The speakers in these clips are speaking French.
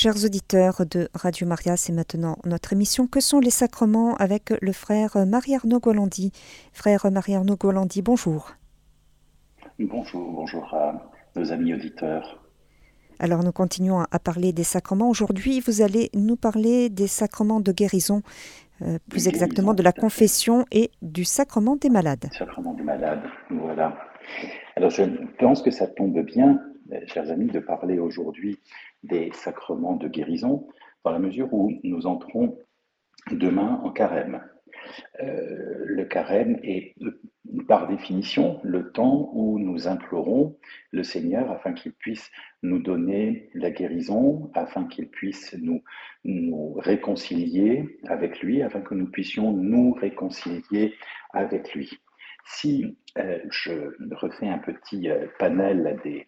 Chers auditeurs de Radio Maria, c'est maintenant notre émission Que sont les sacrements avec le frère Marie-Arnaud Golandi. Frère Marie-Arnaud Golandi, bonjour. Bonjour, bonjour à nos amis auditeurs. Alors nous continuons à parler des sacrements. Aujourd'hui, vous allez nous parler des sacrements de guérison, euh, plus exactement de la confession et du sacrement des malades. Sacrement des malades, voilà. Alors je pense que ça tombe bien, chers amis, de parler aujourd'hui des sacrements de guérison, dans la mesure où nous entrons demain en carême. Euh, le carême est par définition le temps où nous implorons le Seigneur afin qu'il puisse nous donner la guérison, afin qu'il puisse nous, réconcilier avec lui, afin que nous puissions nous réconcilier avec lui. Si euh, je refais un petit euh, panel des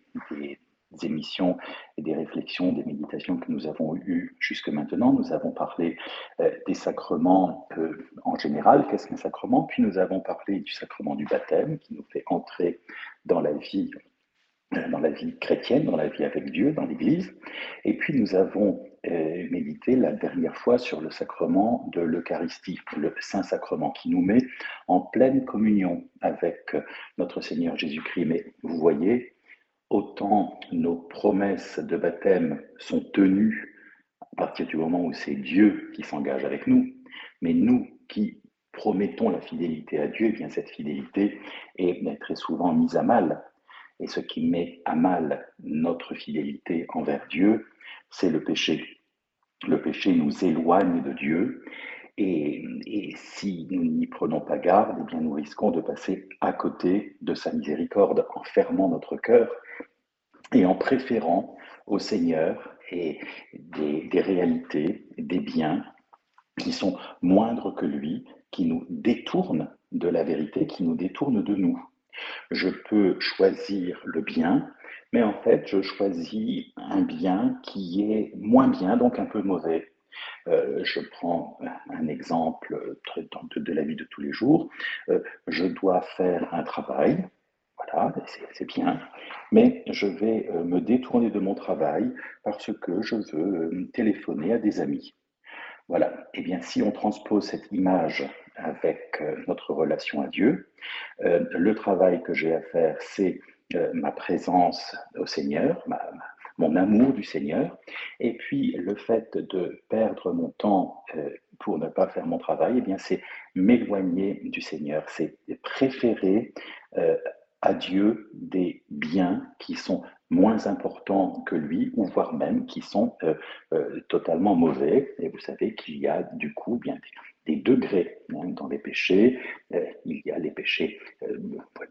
émissions et des réflexions, des méditations que nous avons eues jusque maintenant. Nous avons parlé euh, des sacrements euh, en général, qu'est-ce qu'un sacrement, puis nous avons parlé du sacrement du baptême qui nous fait entrer dans la vie euh, dans la vie chrétienne, dans la vie avec Dieu, dans l'Église. Et puis nous avons médité la dernière fois sur le sacrement de l'Eucharistie, le Saint-Sacrement, qui nous met en pleine communion avec notre Seigneur Jésus-Christ. Mais vous voyez, autant nos promesses de baptême sont tenues à partir du moment où c'est Dieu qui s'engage avec nous, mais nous qui promettons la fidélité à Dieu, eh bien cette fidélité est très souvent mise à mal. Et ce qui met à mal notre fidélité envers Dieu, c'est le péché. Le péché nous éloigne de Dieu et, si nous n'y prenons pas garde, eh bien nous risquons de passer à côté de sa miséricorde en fermant notre cœur et en préférant au Seigneur et des, réalités, des biens qui sont moindres que lui, qui nous détournent de la vérité, qui nous détournent de nous. Je peux choisir le bien, mais en fait, je choisis un bien qui est moins bien, donc un peu mauvais. Euh, je prends un exemple de, de, la vie de tous les jours. Euh, je dois faire un travail, c'est bien. Mais je vais euh, me détourner de mon travail parce que je veux euh, téléphoner à des amis. Voilà. Eh bien, si on transpose cette image avec euh, notre relation à Dieu, le travail que j'ai à faire, c'est ma présence au Seigneur, mon amour du Seigneur, et puis le fait de perdre mon temps pour ne pas faire mon travail, eh bien, c'est m'éloigner du Seigneur, c'est préférer à Dieu des biens qui sont moins importants que lui, ou voire même qui sont euh, euh, totalement mauvais. Et vous savez qu'il y a du coup bien des, degrés hein, dans les péchés. Euh, il y a les péchés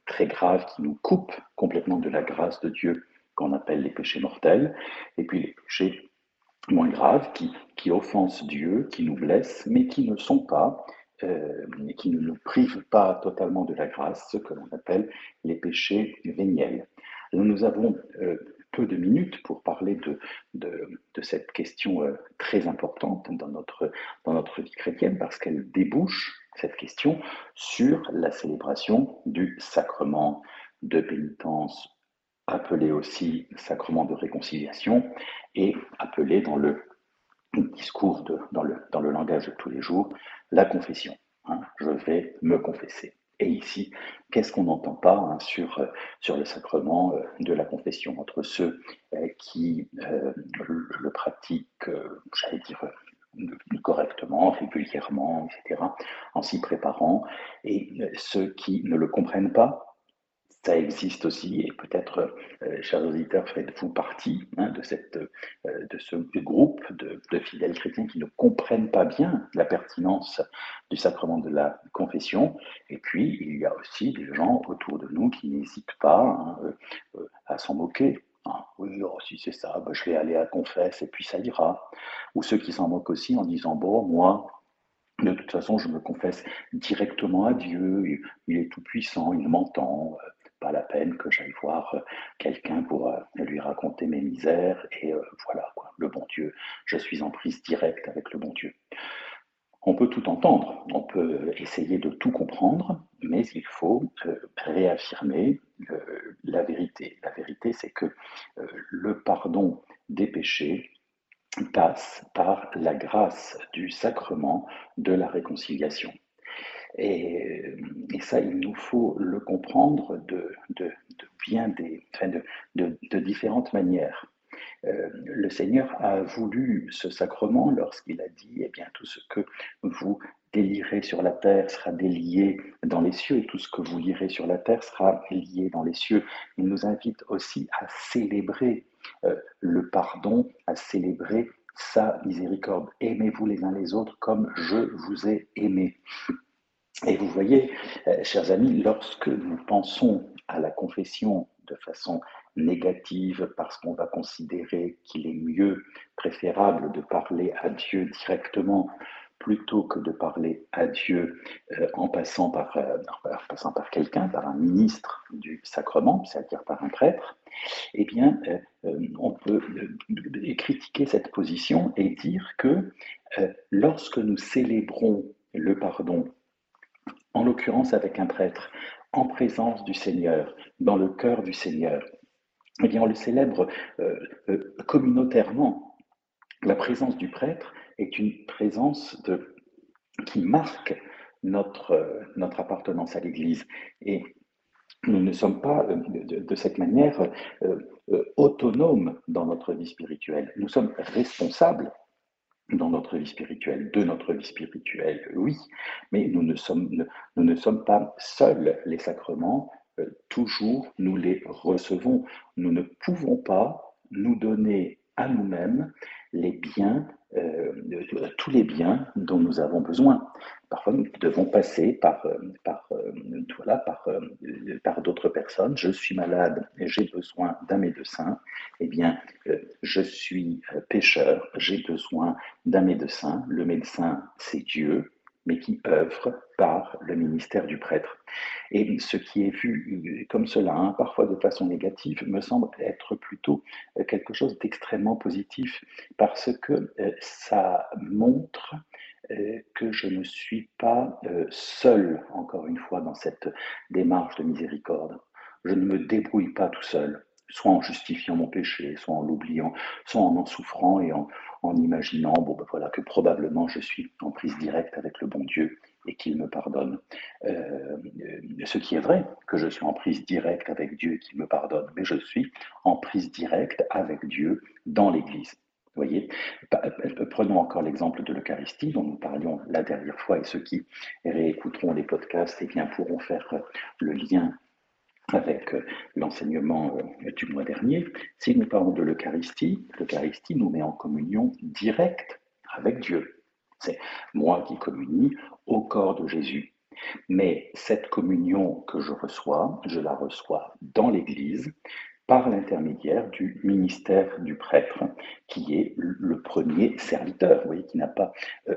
très graves qui nous coupent complètement de la grâce de Dieu, qu'on appelle les péchés mortels, et puis les péchés moins graves qui, qui offensent Dieu, qui nous blessent, mais qui ne sont pas euh, qui ne nous privent pas totalement de la grâce, ce que l'on appelle les péchés véniels. nous avons euh, peu de minutes pour parler de, cette question euh, très importante dans notre vie chrétienne parce qu'elle débouche, cette question, sur la célébration du sacrement de pénitence, appelé aussi sacrement de réconciliation et appelé dans le discours de, dans, le, dans le langage de tous les jours, la confession. Hein, je vais me confesser. Et ici, qu'est-ce qu'on n'entend pas hein, sur, sur le sacrement euh, de la confession entre ceux euh, qui euh, le, pratiquent, j'allais dire, correctement, régulièrement, etc., en s'y préparant, et ceux qui ne le comprennent pas, ça existe aussi, et peut-être, euh, chers auditeurs, faites-vous partie hein, de, cette, euh, de ce groupe de, fidèles chrétiens qui ne comprennent pas bien la pertinence du sacrement de la confession. Et puis, il y a aussi des gens autour de nous qui n'hésitent pas hein, euh, à s'en moquer. Hein. oui, oh, si c'est ça, bah, je vais aller à confesse et puis ça ira. Ou ceux qui s'en moquent aussi en disant, bon, moi, de toute façon, je me confesse directement à Dieu, il est tout puissant, il m'entend, pas la peine que j'aille voir euh, quelqu'un pour euh, lui raconter mes misères et euh, voilà quoi, le bon Dieu, je suis en prise directe avec le bon Dieu. On peut tout entendre, on peut essayer de tout comprendre, mais il faut réaffirmer la vérité. La vérité, c'est que le pardon des péchés passe par la grâce du sacrement de la réconciliation. Et, ça, il nous faut le comprendre de, bien des, de, différentes manières. Euh, le Seigneur a voulu ce sacrement lorsqu'il a dit, eh bien, tout ce que vous délirez sur la terre sera délié dans les cieux, et tout ce que vous lirez sur la terre sera lié dans les cieux. Il nous invite aussi à célébrer euh, le pardon, à célébrer sa miséricorde. Aimez-vous les uns les autres comme je vous ai aimé. Et vous voyez, euh, chers amis, lorsque nous pensons à la confession de façon négative parce qu'on va considérer qu'il est mieux, préférable de parler à Dieu directement plutôt que de parler à Dieu euh, en passant par, euh, passant par quelqu'un, par un ministre du sacrement, c'est-à-dire par un prêtre, eh bien, on peut critiquer cette position et dire que lorsque nous célébrons le pardon, en l'occurrence avec un prêtre, en présence du Seigneur, dans le cœur du Seigneur, eh bien, on le célèbre communautairement. La présence du prêtre est une présence de, qui marque notre, notre appartenance à l'Église. Et nous ne sommes pas euh, de, cette manière euh, euh, autonomes dans notre vie spirituelle. Nous sommes responsables dans notre vie spirituelle, de notre vie spirituelle, oui, mais nous ne sommes, nous ne sommes pas seuls. Les sacrements, toujours, nous les recevons. Nous ne pouvons pas nous donner à nous-mêmes les biens euh, tous les biens dont nous avons besoin. Parfois, nous devons passer par, euh, par, euh, voilà, par, par d'autres personnes. Je suis malade et j'ai besoin d'un médecin. Eh bien, je suis pécheur, j'ai besoin d'un médecin. Le médecin, c'est Dieu mais qui œuvre par le ministère du prêtre. Et ce qui est vu comme cela, hein, parfois de façon négative, me semble être plutôt euh, quelque chose d'extrêmement positif, parce que euh, ça montre euh, que je ne suis pas seul, encore une fois, dans cette démarche de miséricorde. Je ne me débrouille pas tout seul soit en justifiant mon péché, soit en l'oubliant, soit en en souffrant et en, imaginant bon, ben voilà, que probablement je suis en prise directe avec le bon Dieu et qu'il me pardonne. Euh, ce qui est vrai, que je suis en prise directe avec Dieu et qu'il me pardonne, mais je suis en prise directe avec Dieu dans l'Église. Voyez, prenons encore l'exemple de l'Eucharistie dont nous parlions la dernière fois et ceux qui réécouteront les podcasts eh bien, pourront faire le lien avec euh, l'enseignement euh, du mois dernier, si nous parlons de l'Eucharistie, l'Eucharistie nous met en communion directe avec Dieu. C'est moi qui communie au corps de Jésus. Mais cette communion que je reçois, je la reçois dans l'Église par l'intermédiaire du ministère du prêtre, qui est le premier serviteur, vous voyez, qui n'a pas, euh,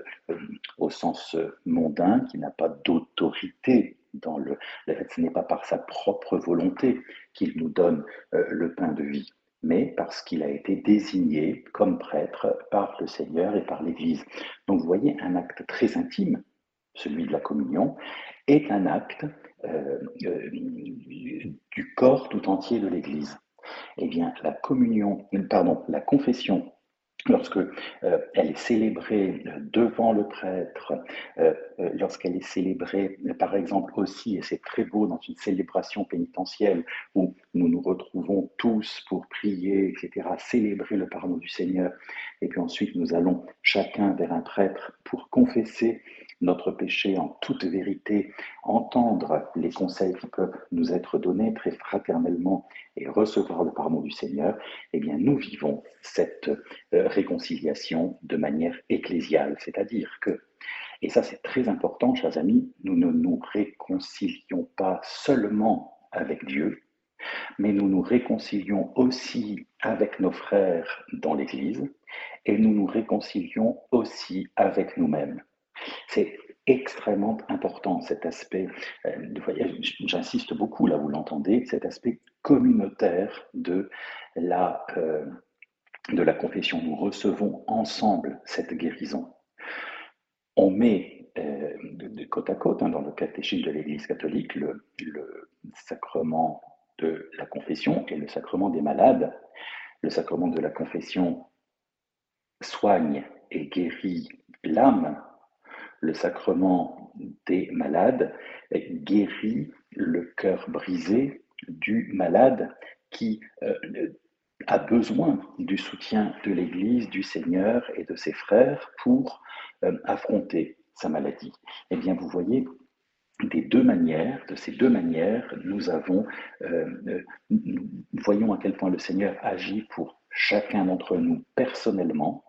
au sens mondain, qui n'a pas d'autorité dans le, ce n'est pas par sa propre volonté qu'il nous donne euh, le pain de vie, mais parce qu'il a été désigné comme prêtre par le Seigneur et par l'Église. Donc vous voyez, un acte très intime, celui de la communion, est un acte euh, euh, du corps tout entier de l'Église. Eh bien, la communion, pardon, la confession lorsque euh, elle est célébrée euh, devant le prêtre, euh, lorsqu'elle est célébrée, par exemple aussi, et c'est très beau dans une célébration pénitentielle où nous nous retrouvons tous pour prier, etc., célébrer le pardon du Seigneur, et puis ensuite nous allons chacun vers un prêtre pour confesser notre péché en toute vérité, entendre les conseils qui peuvent nous être donnés très fraternellement et recevoir le pardon du Seigneur, eh bien nous vivons cette euh, réconciliation de manière ecclésiale, c'est-à-dire que, et ça c'est très important, chers amis, nous ne nous réconcilions pas seulement avec Dieu, mais nous nous réconcilions aussi avec nos frères dans l'Église et nous nous réconcilions aussi avec nous-mêmes. C'est extrêmement important cet aspect, euh, j'insiste beaucoup là, vous l'entendez, cet aspect communautaire de la, euh, de la confession. Nous recevons ensemble cette guérison. On met euh, de, côte à côte hein, dans le catéchisme de l'Église catholique le, le sacrement de la confession et le sacrement des malades. Le sacrement de la confession soigne et guérit l'âme, le sacrement des malades guérit le cœur brisé du malade qui euh, a besoin du soutien de l'Église, du Seigneur et de ses frères pour euh, affronter sa maladie. Eh bien, vous voyez, des deux manières, de ces deux manières, nous avons, euh, nous voyons à quel point le Seigneur agit pour chacun d'entre nous personnellement,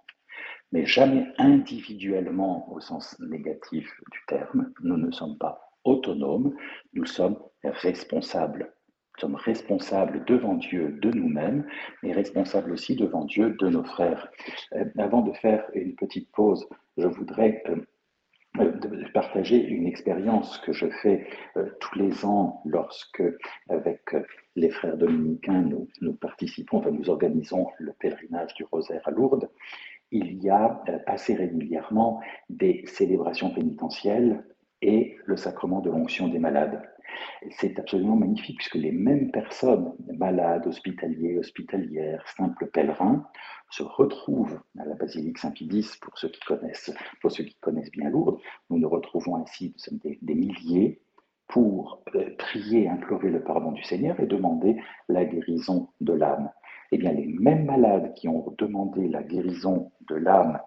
mais jamais individuellement au sens négatif du terme. Nous ne sommes pas autonomes, nous sommes responsables. Nous sommes responsables devant Dieu de nous-mêmes, mais responsables aussi devant Dieu de nos frères. Euh, avant de faire une petite pause, je voudrais euh, euh, partager une expérience que je fais tous les ans lorsque, avec les frères dominicains, nous, participons, enfin, nous organisons le pèlerinage du rosaire à Lourdes il y a euh, assez régulièrement des célébrations pénitentielles et le sacrement de l'onction des malades. C'est absolument magnifique puisque les mêmes personnes, malades, hospitaliers, hospitalières, simples pèlerins, se retrouvent à la basilique Saint-Pidis pour ceux qui connaissent, pour ceux qui connaissent bien Lourdes. Nous nous retrouvons ainsi, des, des milliers, pour euh, prier, implorer le pardon du Seigneur et demander la guérison de l'âme eh les mêmes malades qui ont demandé la guérison de l'âme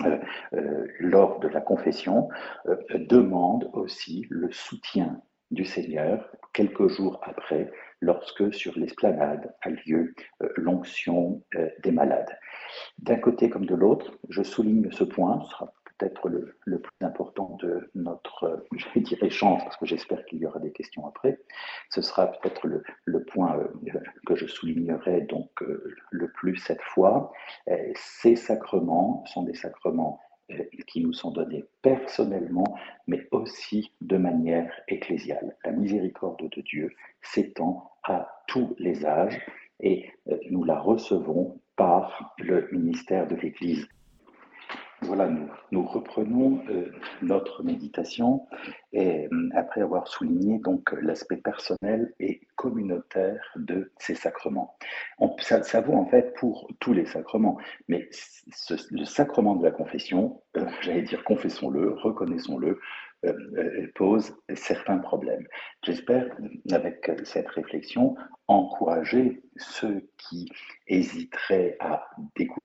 euh, euh, lors de la confession euh, demandent aussi le soutien du Seigneur quelques jours après, lorsque sur l'esplanade a lieu l'onction des malades. D'un côté comme de l'autre, je souligne ce point, peut-être le, plus important de notre, je vais dire échange, parce que j'espère qu'il y aura des questions après. Ce sera peut-être le, point euh, que je soulignerai donc euh, le plus cette fois. Euh, ces sacrements sont des sacrements qui nous sont donnés personnellement, mais aussi de manière ecclésiale. La miséricorde de Dieu s'étend à tous les âges et nous la recevons par le ministère de l'Église. Voilà, nous, reprenons euh, notre méditation et euh, après avoir souligné donc l'aspect personnel et communautaire de ces sacrements. ça, vaut en fait pour tous les sacrements, mais le sacrement de la confession, euh, j'allais dire confessons-le, reconnaissons-le, pose certains problèmes. J'espère, avec cette réflexion, encourager ceux qui hésiteraient à découvrir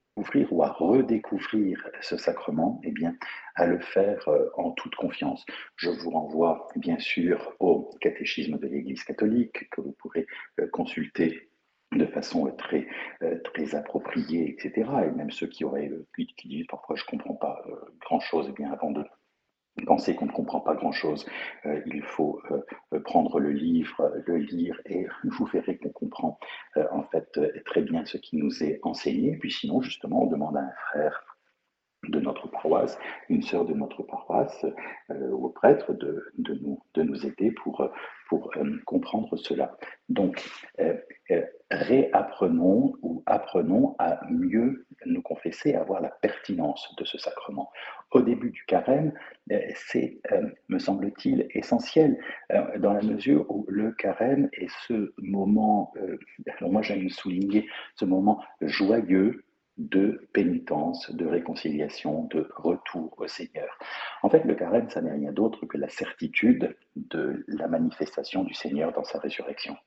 ou à redécouvrir ce sacrement, eh bien, à le faire euh, en toute confiance. Je vous renvoie bien sûr au catéchisme de l'Église catholique que vous pourrez euh, consulter de façon très, euh, très appropriée, etc. Et même ceux qui auraient qui disent parfois je ne comprends pas grand-chose, eh bien avant de penser qu'on ne comprend pas grand-chose. Euh, il faut euh, prendre le livre, le lire, et vous verrez qu'on comprend euh, en fait très bien ce qui nous est enseigné. Puis sinon, justement, on demande à un frère de notre une sœur de notre paroisse, ou au prêtre de, de, nous, de nous aider pour, pour comprendre cela. Donc, réapprenons ou apprenons à mieux nous confesser, à voir la pertinence de ce sacrement. Au début du carême, euh, c'est, euh, me semble-t-il, essentiel, euh, dans la mesure où le carême est ce moment, alors moi j'aime souligner ce moment joyeux de pénitence, de réconciliation, de retour au Seigneur. En fait, le carême, ça n'est rien d'autre que la certitude de la manifestation du Seigneur dans sa résurrection.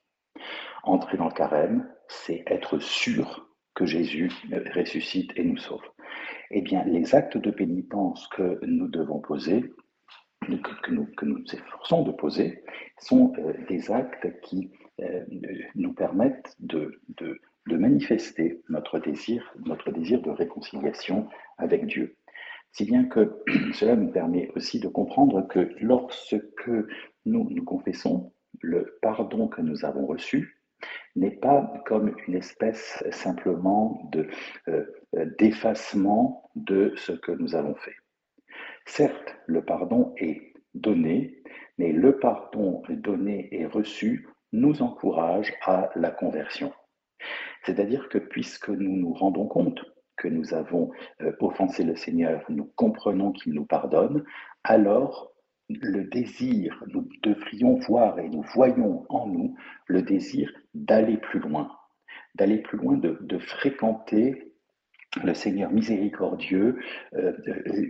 Entrer dans le carême, c'est être sûr que Jésus ressuscite et nous sauve. Eh bien, les actes de pénitence que nous devons poser, que, nous, que nous efforçons de poser, sont euh, des actes qui euh, nous permettent de, de, de, manifester notre désir, notre désir de réconciliation avec Dieu. Si bien que cela nous permet aussi de comprendre que lorsque nous nous confessons le pardon que nous avons reçu, n'est pas comme une espèce simplement de euh, d'effacement de ce que nous avons fait. Certes, le pardon est donné, mais le pardon donné et reçu nous encourage à la conversion. C'est-à-dire que puisque nous nous rendons compte que nous avons euh, offensé le Seigneur, nous comprenons qu'il nous pardonne, alors le désir, nous devrions voir et nous voyons en nous le désir d'aller plus loin, d'aller plus loin, de, fréquenter le Seigneur miséricordieux euh,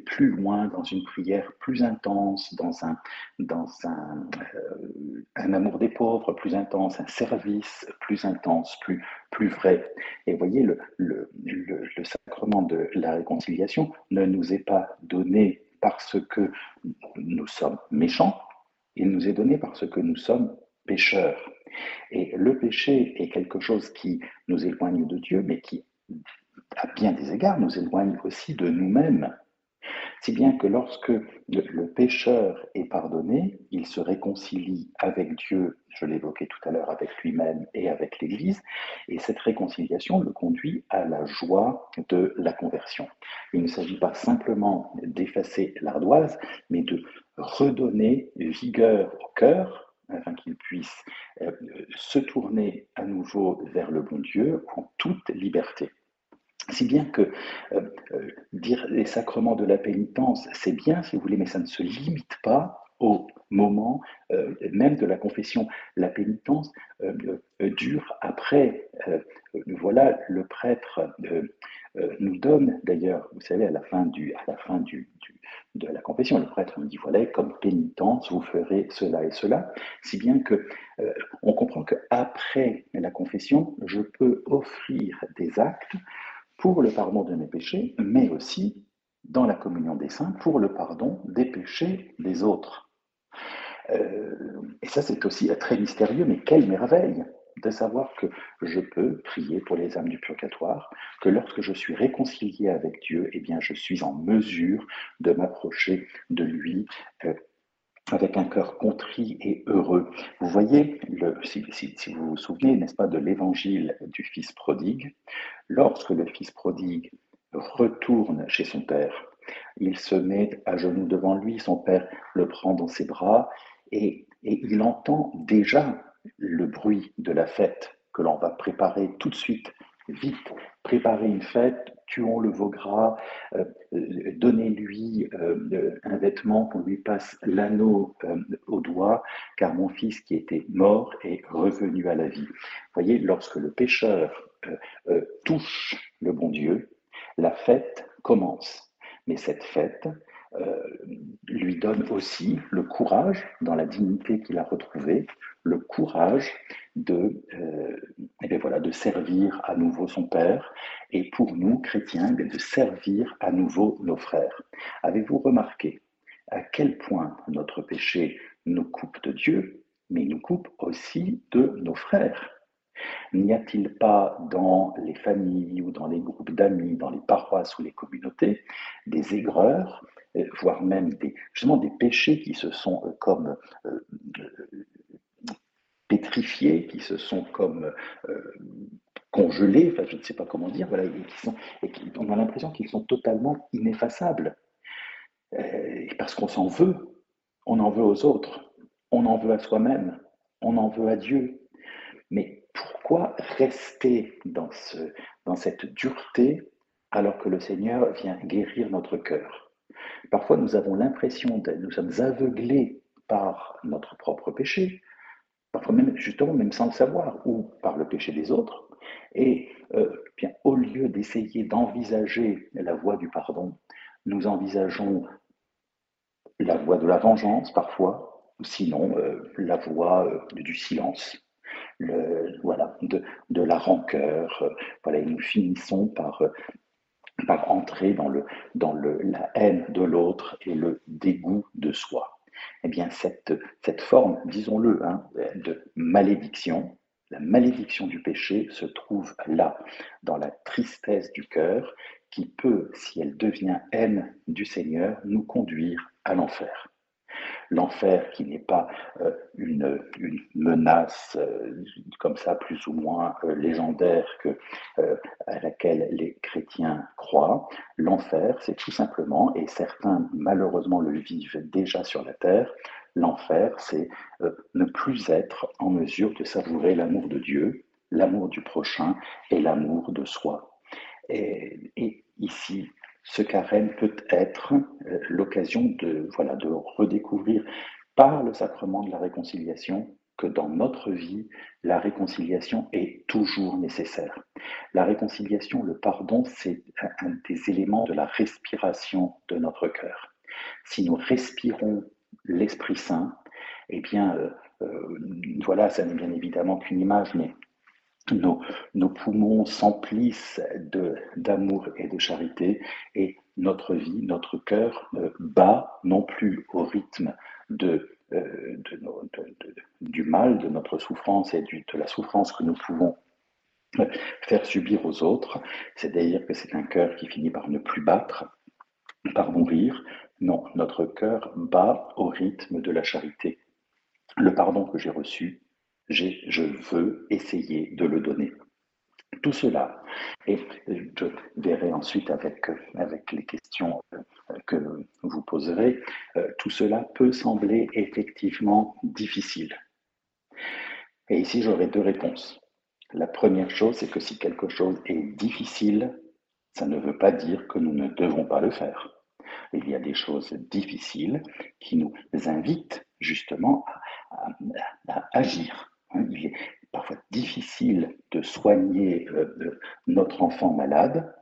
plus loin, dans une prière plus intense, dans un, dans un, euh, un amour des pauvres plus intense, un service plus intense, plus, plus vrai. Et voyez, le, le, le, le sacrement de la réconciliation ne nous est pas donné parce que nous sommes méchants, il nous est donné parce que nous sommes pécheurs. Et le péché est quelque chose qui nous éloigne de Dieu, mais qui à bien des égards, nous éloigne aussi de nous-mêmes. Si bien que lorsque le, pécheur est pardonné, il se réconcilie avec Dieu, je l'évoquais tout à l'heure, avec lui-même et avec l'Église, et cette réconciliation le conduit à la joie de la conversion. Il ne s'agit pas simplement d'effacer l'ardoise, mais de redonner vigueur au cœur, afin qu'il puisse euh, se tourner à nouveau vers le bon Dieu en toute liberté. Si bien que euh, euh, dire les sacrements de la pénitence, c'est bien, si vous voulez, mais ça ne se limite pas au moment euh, même de la confession. La pénitence dure après. voilà, le prêtre nous donne d'ailleurs, vous savez, à la fin, du, à la fin du, de la confession, le prêtre nous dit voilà, comme pénitence, vous ferez cela et cela, si bien que on comprend qu'après la confession, je peux offrir des actes pour le pardon de mes péchés, mais aussi dans la communion des saints pour le pardon des péchés des autres. Euh, et ça, c'est aussi très mystérieux, mais quelle merveille de savoir que je peux prier pour les âmes du purgatoire, que lorsque je suis réconcilié avec Dieu, eh bien, je suis en mesure de m'approcher de lui euh, avec un cœur contrit et heureux. Vous voyez, le, si, vous vous souvenez, n'est-ce pas, de l'évangile du Fils prodigue, lorsque le Fils prodigue retourne chez son Père, il se met à genoux devant lui, son Père le prend dans ses bras et, et il entend déjà le bruit de la fête que l'on va préparer tout de suite, vite, préparer une fête tuons le veau gras, euh, euh, donnez-lui euh, un vêtement qu'on lui passe l'anneau au doigt, car mon fils qui était mort est revenu à la vie. Vous voyez, lorsque le pécheur touche le bon Dieu, la fête commence. Mais cette fête, lui donne aussi le courage, dans la dignité qu'il a retrouvée, le courage de, euh, eh voilà, de servir à nouveau son Père et pour nous, chrétiens, eh de servir à nouveau nos frères. Avez-vous remarqué à quel point notre péché nous coupe de Dieu, mais nous coupe aussi de nos frères? N'y a-t-il pas dans les familles ou dans les groupes d'amis, dans les paroisses ou les communautés, des aigreurs, euh, voire même des, justement des péchés qui se sont euh, comme pétrifiés, qui se sont comme euh, congelés, enfin je ne sais pas comment dire, et on a l'impression qu'ils sont totalement ineffaçables. Euh, parce qu'on s'en veut, on en veut aux autres, on en veut à soi-même, on en veut à Dieu. Mais pourquoi rester dans, ce, dans cette dureté alors que le Seigneur vient guérir notre cœur? Parfois, nous avons l'impression, nous sommes aveuglés par notre propre péché, parfois même justement même sans le savoir, ou par le péché des autres. Et euh, bien, au lieu d'essayer d'envisager la voie du pardon, nous envisageons la voie de la vengeance parfois, sinon euh, la voie euh, du silence, de, la rancœur. voilà, et nous finissons par, entrer dans, la haine de l'autre et le dégoût de soi eh bien cette, forme, disons-le, hein, de malédiction, la malédiction du péché se trouve là, dans la tristesse du cœur, qui peut, si elle devient haine du Seigneur, nous conduire à l'enfer l'enfer qui n'est pas euh, une, menace euh, comme ça plus ou moins euh, légendaire que, à laquelle les chrétiens croient. L'enfer, c'est tout simplement, et certains malheureusement le vivent déjà sur la terre, l'enfer, c'est ne plus être en mesure de savourer l'amour de Dieu, l'amour du prochain et l'amour de soi. Et, et ici, ce carême peut être euh, l'occasion de, voilà, de redécouvrir par le sacrement de la réconciliation que dans notre vie, la réconciliation est toujours nécessaire. La réconciliation, le pardon, c'est un des éléments de la respiration de notre cœur. Si nous respirons l'Esprit Saint, eh bien, euh, euh, voilà, ça n'est bien évidemment qu'une image, mais nos, poumons s'emplissent d'amour et de charité et notre vie, notre cœur euh, bat non plus au rythme de, du mal, de notre souffrance et de la souffrance que nous pouvons faire subir aux autres, c'est-à-dire que c'est un cœur qui finit par ne plus battre, par mourir. Non, notre cœur bat au rythme de la charité. Le pardon que j'ai reçu, je veux essayer de le donner. Tout cela, et je verrai ensuite avec, avec les questions que vous poserez, tout cela peut sembler effectivement difficile. Et ici, j'aurai deux réponses. La première chose, c'est que si quelque chose est difficile, ça ne veut pas dire que nous ne devons pas le faire. Il y a des choses difficiles qui nous invitent justement à, agir. Difficile de soigner euh, notre enfant malade.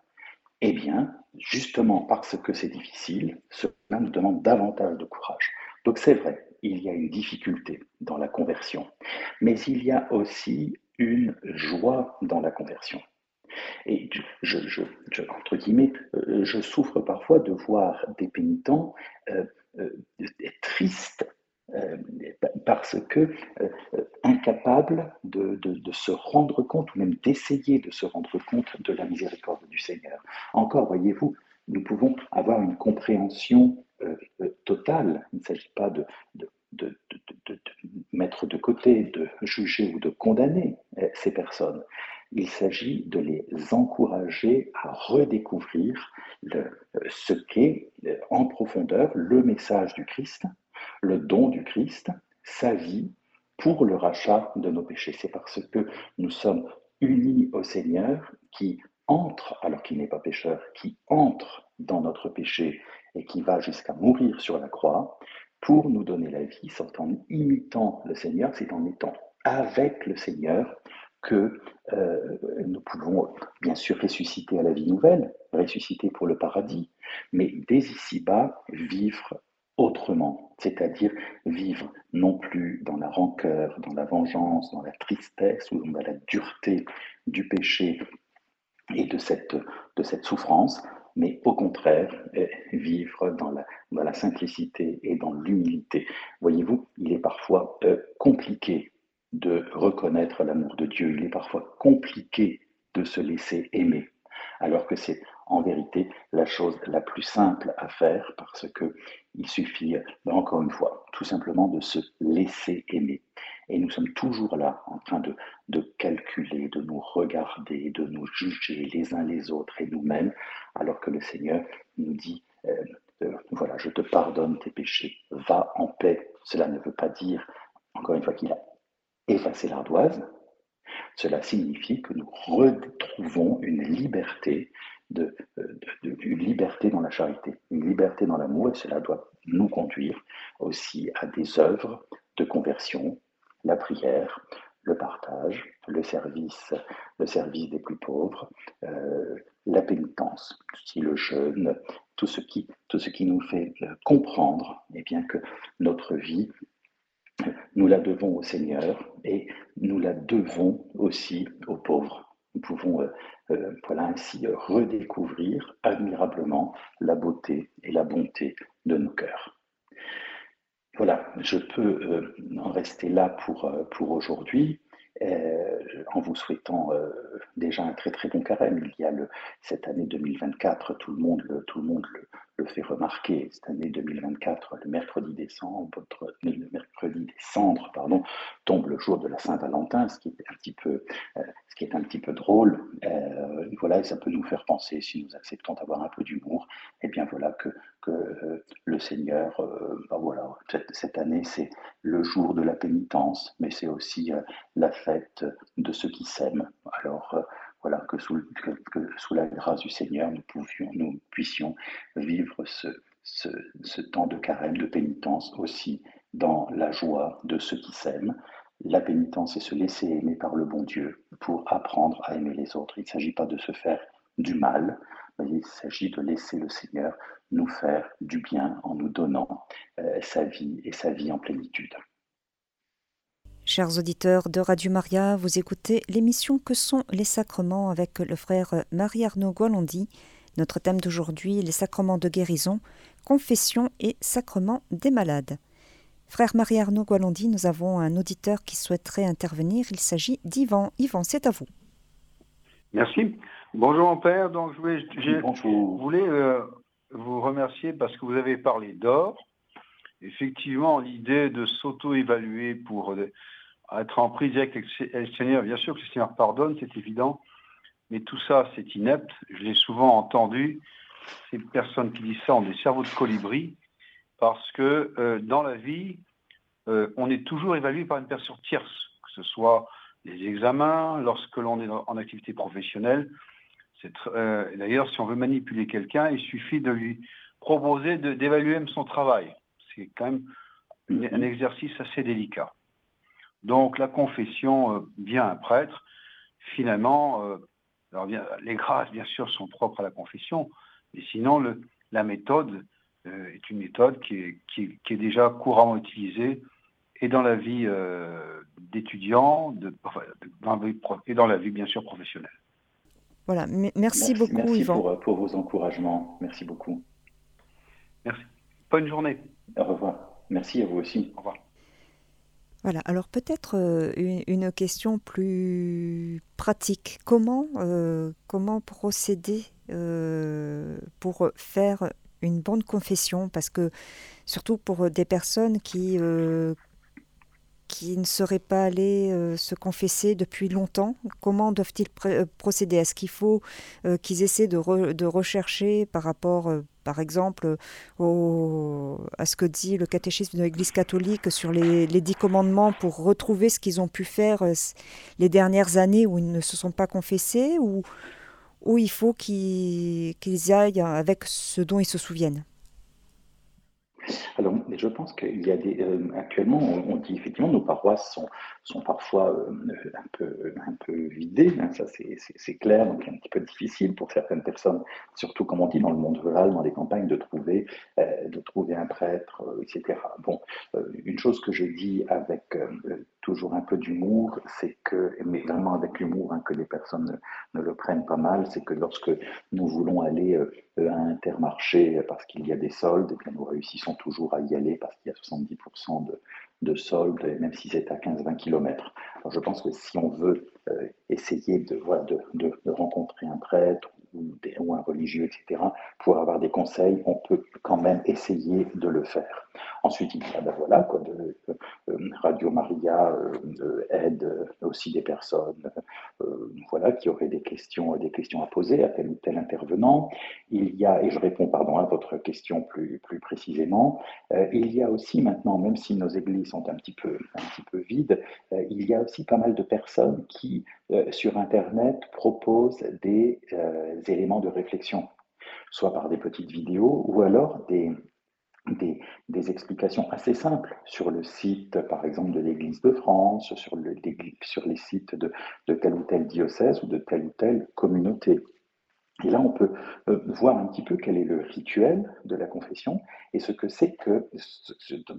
Eh bien, justement parce que c'est difficile, cela nous demande davantage de courage. Donc c'est vrai, il y a une difficulté dans la conversion, mais il y a aussi une joie dans la conversion. Et je, entre guillemets, euh, je souffre parfois de voir des pénitents euh, euh, parce que incapables de, de, se rendre compte ou même d'essayer de se rendre compte de la miséricorde du Seigneur. Encore, voyez-vous, nous pouvons avoir une compréhension totale. Il ne s'agit pas de, mettre de côté, de juger ou de condamner euh, ces personnes. Il s'agit de les encourager à redécouvrir ce qu'est euh, en profondeur le message du Christ, le don du Christ, sa vie pour le rachat de nos péchés. C'est parce que nous sommes unis au Seigneur qui entre, alors qu'il n'est pas pécheur, qui entre dans notre péché et qui va jusqu'à mourir sur la croix, pour nous donner la vie, c'est en imitant le Seigneur, c'est en étant avec le Seigneur que euh, nous pouvons bien sûr ressusciter à la vie nouvelle, ressusciter pour le paradis, mais dès ici-bas, vivre autrement, c'est-à-dire vivre non plus dans la rancœur, dans la vengeance, dans la tristesse ou dans la dureté du péché et de cette, souffrance, mais au contraire, euh, vivre dans la, dans la simplicité et dans l'humilité. Voyez-vous, il est parfois euh, compliqué de reconnaître l'amour de Dieu, il est parfois compliqué de se laisser aimer, alors que c'est en vérité la chose la plus simple à faire parce que il suffit, encore une fois, tout simplement de se laisser aimer. Et nous sommes toujours là en train de, de calculer, de nous regarder, de nous juger les uns les autres et nous-mêmes, alors que le Seigneur nous dit, euh, euh, voilà, je te pardonne tes péchés, va en paix. Cela ne veut pas dire, encore une fois, qu'il a effacé l'ardoise. Cela signifie que nous retrouvons une liberté de, une liberté dans la charité, une liberté dans l'amour, et cela doit nous conduire aussi à des œuvres de conversion, la prière, le partage, le service, le service des plus pauvres, euh, la pénitence, aussi le jeûne, tout ce qui, tout ce qui nous fait euh, comprendre eh bien, que notre vie, nous la devons au Seigneur et nous la devons aussi aux pauvres. Nous pouvons euh, euh, voilà, ainsi redécouvrir admirablement la beauté et la bonté de nos cœurs. Voilà, je peux en rester là pour, pour aujourd'hui. Euh, en vous souhaitant euh, déjà un très très bon carême. Il y a le, cette année 2024, tout le monde tout le, monde le, le fait remarquer. Cette année 2024, le mercredi décembre, le mercredi décembre, pardon, tombe le jour de la Saint-Valentin, ce qui est un petit peu, euh, ce qui est un petit peu drôle. Euh, voilà, et ça peut nous faire penser, si nous acceptons d'avoir un peu d'humour, et eh bien voilà que, que euh, le Seigneur, ben voilà, cette, cette année c'est le jour de la pénitence, mais c'est aussi la fête de ceux qui s'aiment. Alors voilà, que sous, la grâce du Seigneur, nous, pouvions, nous puissions vivre ce, ce, temps de carême, de pénitence aussi dans la joie de ceux qui s'aiment, La pénitence, c'est se laisser aimer par le bon Dieu pour apprendre à aimer les autres. Il ne s'agit pas de se faire du mal, mais il s'agit de laisser le Seigneur nous faire du bien en nous donnant euh, sa vie et sa vie en plénitude. Chers auditeurs de Radio Maria, vous écoutez l'émission Que sont les sacrements avec le frère Marie-Arnaud Gualondi. Notre thème d'aujourd'hui, les sacrements de guérison, confession et sacrement des malades. Frère Marie-Arnaud Gualondi, nous avons un auditeur qui souhaiterait intervenir. Il s'agit d'Yvan. Yvan, c'est à vous. Merci. Bonjour mon père. Donc je voulais, je, voulais euh, vous remercier parce que vous avez parlé d'or. Effectivement, l'idée de s'auto-évaluer pour euh, être en prise avec le Seigneur, bien sûr que le Seigneur pardonne, c'est évident, mais tout ça, c'est inepte. Je l'ai souvent entendu. Ces personnes qui disent ça ont des cerveaux de colibri, parce que euh, dans la vie, euh, on est toujours évalué par une personne tierce, que ce soit les examens, lorsque l'on est en activité professionnelle. Euh, d'ailleurs, si on veut manipuler quelqu'un, il suffit de lui proposer d'évaluer même son travail. C'est quand même un exercice assez délicat. Donc la confession euh, vient un prêtre. Finalement, euh, alors bien, les grâces, bien sûr, sont propres à la confession, mais sinon, le, la méthode euh, est une méthode qui est, qui, est, déjà couramment utilisée et dans la vie d'étudiant, de, et dans la vie, bien sûr, professionnelle. Voilà, merci, beaucoup, merci Yvan. Pour, pour vos encouragements. Merci beaucoup. Merci. Bonne journée. Au revoir. Merci à vous aussi. Au revoir. Voilà, alors peut-être euh, une, question plus pratique. Comment, euh, comment procéder euh, pour faire une bonne confession? Parce que surtout pour des personnes qui, qui ne seraient pas allées se confesser depuis longtemps, comment doivent-ils procéder? Est-ce qu'il faut qu'ils essaient de, de, rechercher par rapport par exemple, à ce que dit le catéchisme de l'Église catholique sur les, dix commandements pour retrouver ce qu'ils ont pu faire euh, les dernières années où ils ne se sont pas confessés, ou, ou il faut qu'ils aillent avec ce dont ils se souviennent? Alors, je pense qu'il y a des. Euh, actuellement, on, dit effectivement, nos paroisses sont, sont parfois euh, un, peu, un peu hein, ça c'est clair, donc un petit peu difficile pour certaines personnes, surtout comme on dit dans le monde rural, dans les campagnes, de trouver, euh, de trouver un prêtre, etc. Bon, une chose que je dis avec toujours un peu d'humour, c'est que, mais vraiment avec l'humour, hein, que les personnes ne, le prennent pas mal, c'est que lorsque nous voulons aller à Intermarché parce qu'il y a des soldes, eh nous réussissons toujours à y aller parce qu'il y a 70% de, de soldes, même si c'est à 15-20 km. Je pense que si on veut euh, essayer de, de, de, rencontrer un prêtre ou, un religieux, etc., pour avoir des conseils, on peut quand même essayer de le faire. Ensuite, il y a ben voilà, quoi, de, euh, Radio Maria euh, aide aussi des personnes euh, voilà, qui auraient des questions, des questions à poser à tel ou tel intervenant. Il y a, et je réponds pardon, à votre question plus, plus précisément, il y a aussi maintenant, même si nos églises sont un petit peu, un petit peu vides, il y a aussi pas mal de personnes qui, sur Internet, proposent des éléments de réflexion, soit par des petites vidéos ou alors des, des, explications assez simples sur le site, par exemple, de l'Église de France, sur, le, sur les sites de, de tel ou tel diocèse ou de telle ou telle communauté. Et là, on peut euh, voir un petit peu quel est le rituel de la confession et ce que c'est que,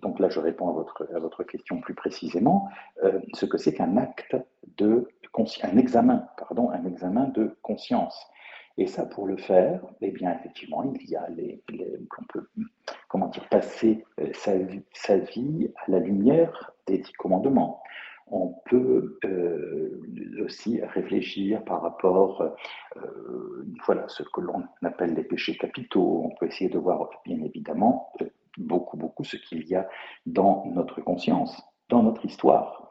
donc là je réponds à votre, question plus précisément, euh, ce que c'est qu'un acte de un examen, pardon, un examen de conscience. Et ça, pour le faire, eh bien, effectivement, il y a les, on peut, comment dire, passer euh, sa vie, sa vie à la lumière des dix commandements. On peut euh, aussi réfléchir par rapport, euh, voilà, ce que l'on appelle les péchés capitaux. On peut essayer de voir, bien évidemment, beaucoup, beaucoup ce qu'il y a dans notre conscience, dans notre histoire.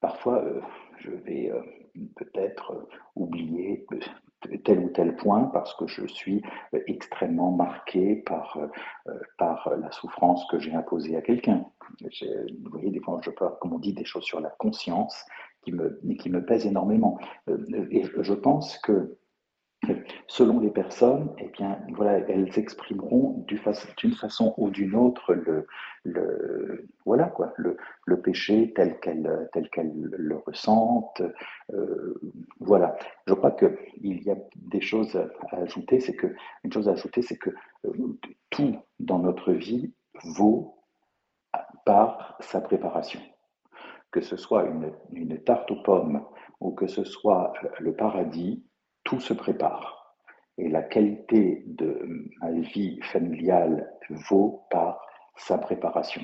Parfois, je vais peut-être oublier tel ou tel point parce que je suis euh, extrêmement marqué par, euh, par la souffrance que j'ai imposée à quelqu'un. Vous voyez, des fois, je peux, comme on dit, des choses sur la conscience qui me, qui me pèsent énormément. Euh, et je pense que selon les personnes, eh bien, voilà, elles exprimeront d'une façon ou d'une autre le, voilà quoi, le, péché tel qu'elles tel le ressentent. Euh, voilà. Je crois qu'il y a des choses à ajouter. C'est que une chose à ajouter, c'est que euh, tout dans notre vie vaut par sa préparation. Que ce soit une tarte aux pommes ou que ce soit le paradis, tout se prépare. Et la qualité de ma vie familiale vaut par sa préparation.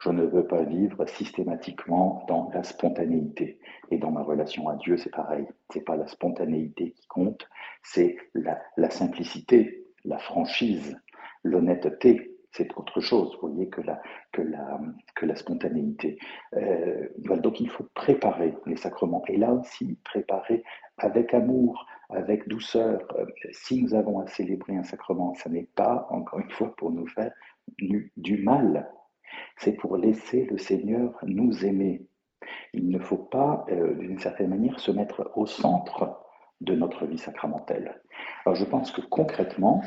Je ne veux pas vivre systématiquement dans la spontanéité. Et dans ma relation à Dieu, c'est pareil. C'est pas la spontanéité qui compte, c'est la, simplicité, la franchise, l'honnêteté, c'est autre chose, vous voyez, que la spontanéité. Euh, donc il faut préparer les sacrements. Et là aussi, préparer avec amour, avec douceur. Euh, si nous avons à célébrer un sacrement, ce n'est pas, encore une fois, pour nous faire du, mal. C'est pour laisser le Seigneur nous aimer. Il ne faut pas, euh, d'une certaine manière, se mettre au centre de notre vie sacramentelle. Alors je pense que concrètement,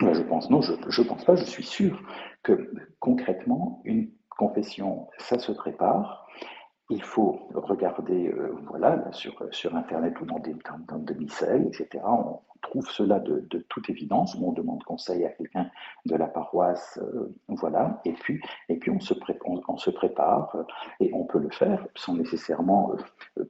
je pense, non, je ne pense pas, je suis sûr que concrètement, une confession, ça se prépare. Il faut regarder, euh, voilà, sur, sur Internet ou dans des, dans, des missels, etc. On trouve cela de, de toute évidence. On demande conseil à quelqu'un de la paroisse, euh, voilà. Et puis, et puis on, se on, se prépare euh, et on peut le faire sans nécessairement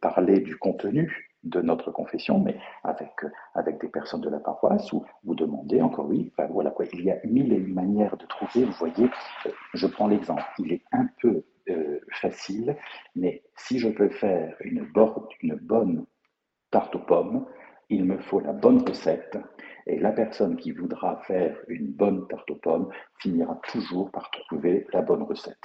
parler du contenu de notre confession, mais avec, euh, avec des personnes de la paroisse, où vous demandez encore, oui, voilà quoi, il y a mille et une manières de trouver, vous voyez, euh, je prends l'exemple, il est un peu euh, facile, mais si je peux faire une bonne tarte aux pommes, il me faut la bonne recette, et la personne qui voudra faire une bonne tarte aux pommes finira toujours par trouver la bonne recette.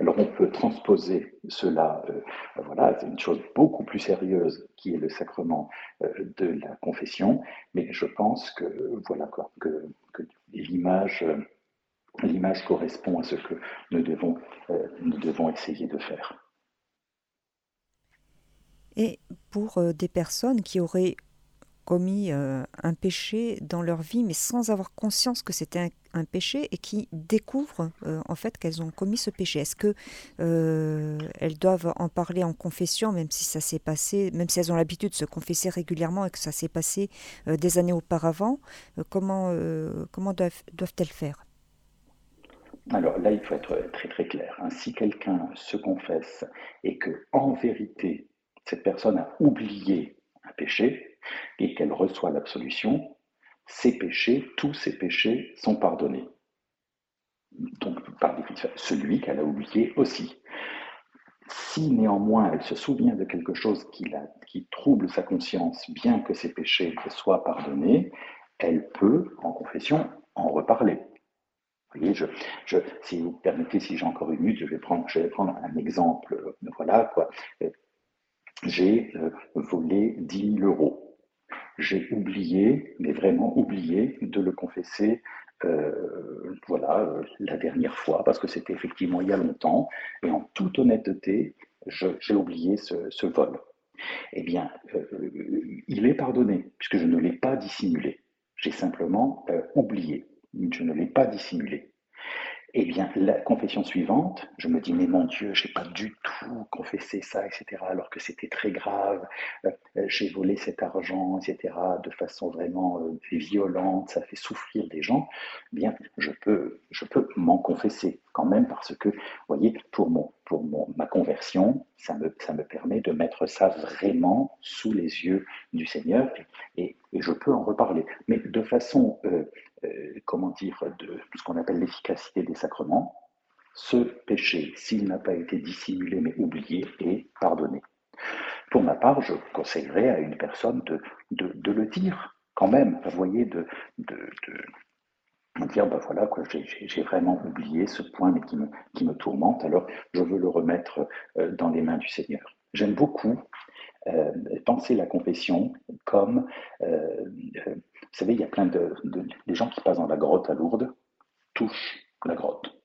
Alors on peut transposer cela, euh, voilà, c'est une chose beaucoup plus sérieuse qui est le sacrement euh, de la confession, mais je pense que voilà que, l'image euh, l'image correspond à ce que nous devons, nous devons essayer de faire. Et pour des personnes qui auraient commis euh, un péché dans leur vie, mais sans avoir conscience que c'était un, péché et qui découvrent euh, en fait qu'elles ont commis ce péché. Est-ce que euh, elles doivent en parler en confession, même si ça s'est passé, même si elles ont l'habitude de se confesser régulièrement et que ça s'est passé des années auparavant Comment comment doivent, doivent-elles faire? Alors là, il faut être très très clair. Hein. Si quelqu'un se confesse et que en vérité cette personne a oublié un péché, et qu'elle reçoit l'absolution, ses péchés, tous ses péchés sont pardonnés. Donc, par définition, celui qu'elle a oublié aussi. Si néanmoins elle se souvient de quelque chose qui, qui trouble sa conscience, bien que ses péchés soient pardonnés, elle peut, en confession, en reparler. Vous voyez, je, je, si vous permettez, si j'ai encore une minute, je vais prendre, je vais prendre un exemple. Voilà, quoi. J'ai euh, volé 10 000 euros j'ai oublié, mais vraiment oublié, de le confesser euh, voilà, euh, la dernière fois, parce que c'était effectivement il y a longtemps, et en toute honnêteté, j'ai oublié ce, vol. Eh bien, euh, il est pardonné, puisque je ne l'ai pas dissimulé. J'ai simplement oublié, je ne l'ai pas dissimulé. Eh bien, la confession suivante, je me dis, mais mon Dieu, j'ai pas du tout confessé ça, etc., alors que c'était très grave, euh, euh, j'ai volé cet argent, etc., de façon vraiment euh, violente, ça fait souffrir des gens, eh bien, je peux, je peux m'en confesser quand même, parce que, vous voyez, pour, mon, pour mon, ma conversion, ça me, ça me permet de mettre ça vraiment sous les yeux du Seigneur, et, je peux en reparler, mais de façon comment dire, de ce qu'on appelle l'efficacité des sacrements, ce péché, s'il n'a pas été dissimulé mais oublié, est pardonné. Pour ma part, je conseillerais à une personne de, le dire quand même, vous voyez, de, dire, ben voilà, j'ai vraiment oublié ce point mais qui me, qui me tourmente, alors je veux le remettre euh, dans les mains du Seigneur. J'aime beaucoup euh, penser la confession comme vous savez, il y a plein de, gens qui passent dans la grotte à Lourdes, touchent la grotte.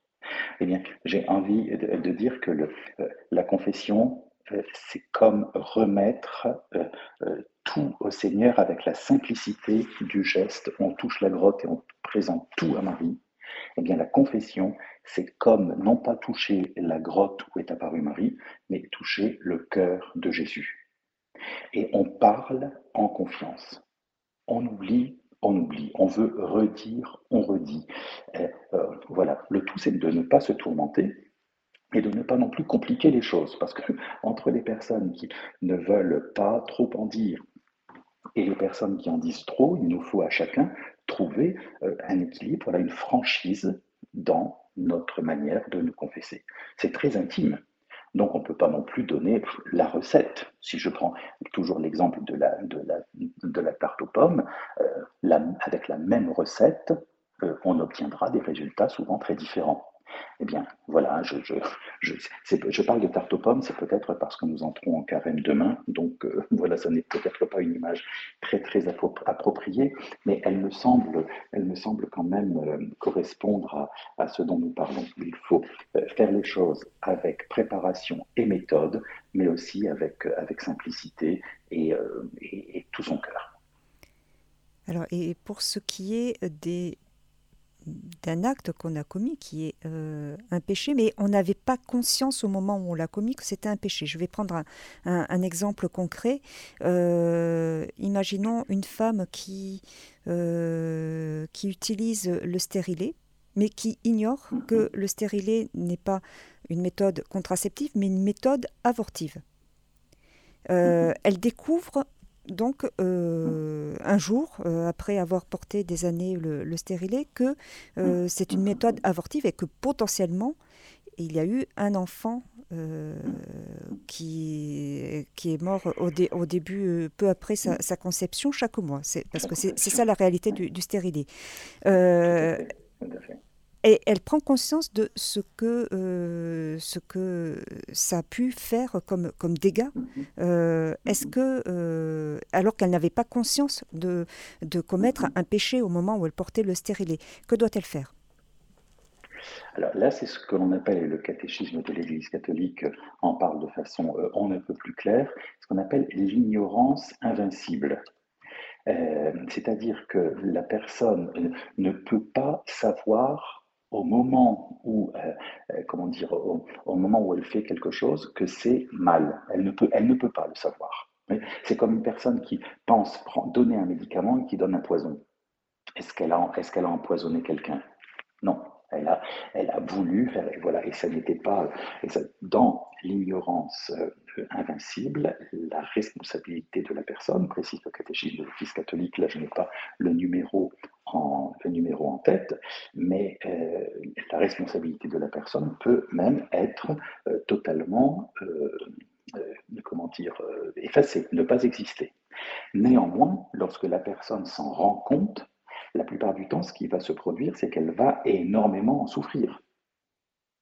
Eh bien, j'ai envie de, dire que euh, la confession, euh, c'est comme remettre euh, tout au Seigneur avec la simplicité du geste. On touche la grotte et on présente tout à Marie. Eh bien, la confession, c'est comme non pas toucher la grotte où est apparue Marie, mais toucher le cœur de Jésus. Et on parle en confiance. On oublie, on oublie. On veut redire, on redit. Euh, euh, voilà. Le tout, c'est de ne pas se tourmenter, et de ne pas non plus compliquer les choses, parce que entre les personnes qui ne veulent pas trop en dire et les personnes qui en disent trop, il nous faut à chacun trouver euh, un équilibre, une franchise dans notre manière de nous confesser. C'est très intime. Donc on ne peut pas non plus donner la recette. Si je prends toujours l'exemple de la, de, tarte aux pommes, euh, avec la même recette, euh, on obtiendra des résultats souvent très différents. Eh bien, voilà, je, je, je, parle de tarte aux pommes, c'est peut-être parce que nous entrons en carême demain, donc euh, voilà, ça n'est peut-être pas une image très très appropriée, mais elle me semble, elle me semble quand même euh, correspondre à, ce dont nous parlons. Il faut euh, faire les choses avec préparation et méthode, mais aussi avec, avec simplicité et, et tout son cœur. Alors, et pour ce qui est des d'un acte qu'on a commis qui est euh, un péché, mais on n'avait pas conscience au moment où on l'a commis que c'était un péché. Je vais prendre un, exemple concret. Euh, imaginons une femme qui, euh, qui utilise le stérilet, mais qui ignore que le stérilet n'est pas une méthode contraceptive, mais une méthode avortive. elle découvre donc euh, un jour, euh, après avoir porté des années le, le stérilet, que euh, c'est une méthode avortive et que potentiellement il y a eu un enfant qui, qui est mort au, au début, peu après sa, conception, chaque mois. Parce que c'est ça la réalité du, du stérilet. Et elle prend conscience de ce que, euh, ce que ça a pu faire comme, comme dégâts. Euh, est-ce que, euh, alors qu'elle n'avait pas conscience de, de commettre un péché au moment où elle portait le stérilet, que doit-elle faire? Alors là, c'est ce que l'on appelle, le catéchisme de l'Église catholique en parle de façon on ne peut plus claire, ce qu'on appelle l'ignorance invincible. C'est-à-dire que la personne ne peut pas savoir au moment où, euh, euh, comment dire, au, moment où elle fait quelque chose, que c'est mal. Elle ne peut, pas le savoir. C'est comme une personne qui pense donner un médicament et qui donne un poison. Est-ce qu'elle a empoisonné quelqu'un? Non. Elle a, voulu faire, et voilà, et ça n'était pas, dans l'ignorance euh, invincible, la responsabilité de la personne, précise le catéchisme de l'Église catholique, là je n'ai pas le numéro en, le numéro en tête, mais euh, la responsabilité de la personne peut même être euh, totalement, comment dire, effacée, ne pas exister. Néanmoins, lorsque la personne s'en rend compte, la plupart du temps, ce qui va se produire, c'est qu'elle va énormément en souffrir.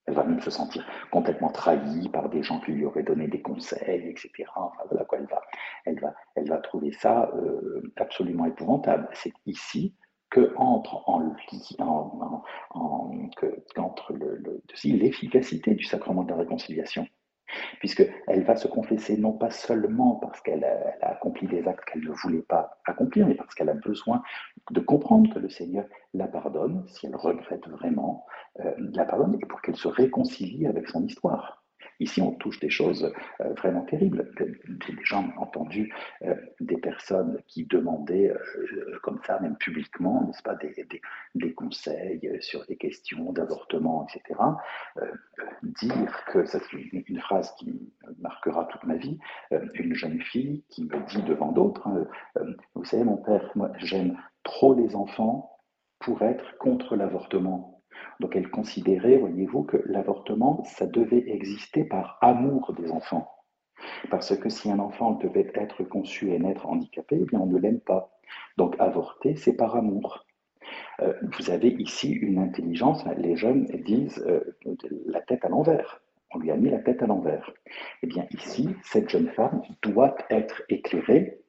Elle va même se sentir complètement trahie par des gens qui lui auraient donné des conseils, etc. Voilà quoi, elle va, elle va, trouver ça euh, absolument épouvantable. C'est ici que entre en, l'efficacité du sacrement de la réconciliation puisqu'elle va se confesser non pas seulement parce qu'elle a, accompli des actes qu'elle ne voulait pas accomplir, mais parce qu'elle a besoin de comprendre que le Seigneur la pardonne, si elle regrette vraiment, euh, la pardonne, et pour qu'elle se réconcilie avec son histoire. Ici, on touche des choses euh, vraiment terribles. J'ai déjà entendu euh, des personnes qui demandaient, euh, comme ça, même publiquement, n'est-ce pas, des, des, conseils sur des questions d'avortement, etc. dire que, c'est une, une, phrase qui marquera toute ma vie, une jeune fille qui me dit devant d'autres, hein, vous savez, mon père, moi, j'aime trop les enfants pour être contre l'avortement. Donc elle considérait, voyez-vous, que l'avortement, ça devait exister par amour des enfants. Parce que si un enfant devait être conçu et naître handicapé, eh bien on ne l'aime pas. Donc avorter, c'est par amour. Euh, vous avez ici une intelligence, les jeunes disent euh, la tête à l'envers. On lui a mis la tête à l'envers. Eh bien ici, cette jeune femme doit être éclairée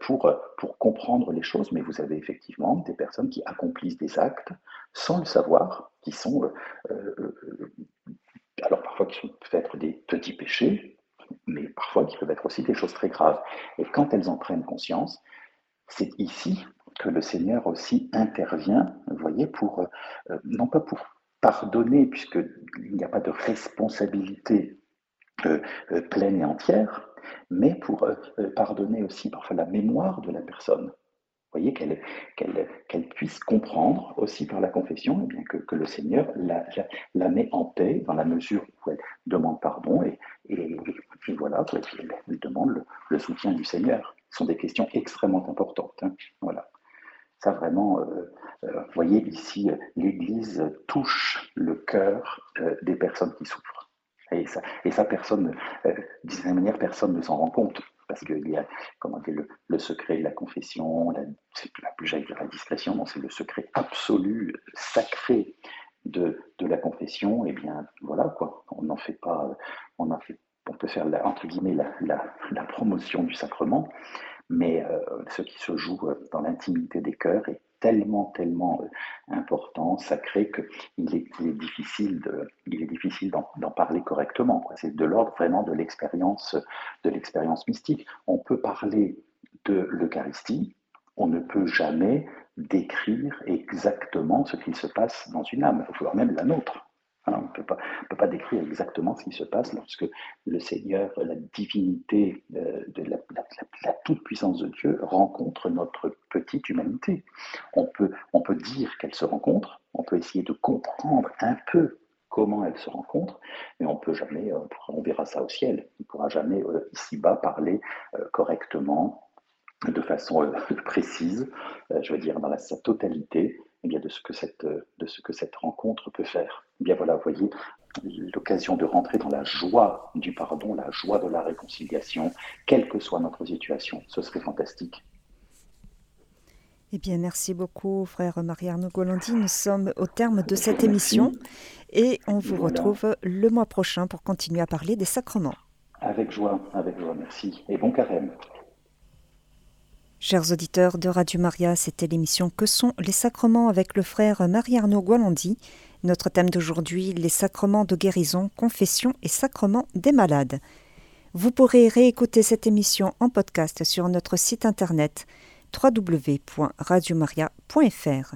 pour, pour comprendre les choses, mais vous avez effectivement des personnes qui accomplissent des actes sans le savoir, qui sont, euh, euh, alors parfois qui sont peut-être des petits péchés, mais parfois qui peuvent être aussi des choses très graves. Et quand elles en prennent conscience, c'est ici que le Seigneur aussi intervient, vous voyez, pour, euh, non pas pour pardonner, puisqu'il n'y a pas de responsabilité euh, euh, pleine et entière, mais pour pardonner aussi parfois la mémoire de la personne voyez, qu'elle puisse comprendre aussi par la confession eh bien, que, le Seigneur la, la, met en paix dans la mesure où elle demande pardon et, et, voilà, elle, elle, demande le, soutien du Seigneur. Ce sont des questions extrêmement importantes. Hein. Voilà. Ça vraiment, euh, euh, vous voyez ici, l'Église touche le cœur euh, des personnes qui souffrent. Et ça, et ça personne, d'une manière, personne ne s'en rend compte. Parce qu'il y a comment dire, le, secret de la confession, la, la plus j'allais dire la discrétion, c'est le secret absolu, sacré de, de, la confession, et eh bien voilà quoi, on n'en fait pas, on fait, peut faire la, entre guillemets la, la, promotion du sacrement, mais euh, ce qui se joue dans l'intimité des cœurs tellement, tellement euh, important, sacré, qu'il est, il est difficile d'en parler correctement. C'est de l'ordre vraiment de l'expérience, de l'expérience mystique. On peut parler de l'Eucharistie, on ne peut jamais décrire exactement ce qui se passe dans une âme, voire même la nôtre. On ne peut pas, décrire exactement ce qui se passe lorsque le Seigneur, la divinité euh, la, toute-puissance de Dieu rencontre notre petite humanité. On peut, on peut dire qu'elle se rencontre, on peut essayer de comprendre un peu comment elle se rencontre, mais on peut jamais, euh, on verra ça au ciel, on ne pourra jamais euh, ici-bas parler correctement, de façon précise, je veux dire dans sa totalité, eh bien, de, ce que cette, de ce que cette rencontre peut faire. Eh bien voilà, vous voyez, l'occasion de rentrer dans la joie du pardon, la joie de la réconciliation, quelle que soit notre situation, ce serait fantastique. Eh bien, merci beaucoup, frère Marie-Arnaud Golandi. Nous sommes au terme de cette émission et on vous retrouve le mois prochain pour continuer à parler des sacrements. Avec joie, avec joie, merci. Et bon carême. Chers auditeurs de Radio Maria, c'était l'émission Que sont les sacrements avec le frère Marie-Arnaud Gualandi. Notre thème d'aujourd'hui, les sacrements de guérison, confession et sacrements des malades. Vous pourrez réécouter cette émission en podcast sur notre site internet www.radiomaria.fr.